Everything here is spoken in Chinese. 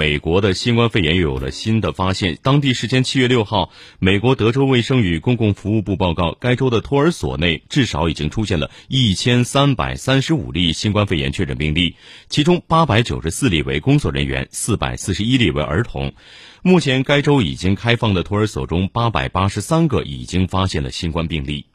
美国的新冠肺炎又有了新的发现当地时间七月六号美国德州卫生与公共服务部报告该州的托儿所内至少已经出现了一千三百三十五例新冠肺炎确诊病例其中八百九十四例为工作人员四百四十一例为儿童。目前该州已经开放的托儿所中八百八十三个已经发现了新冠病例。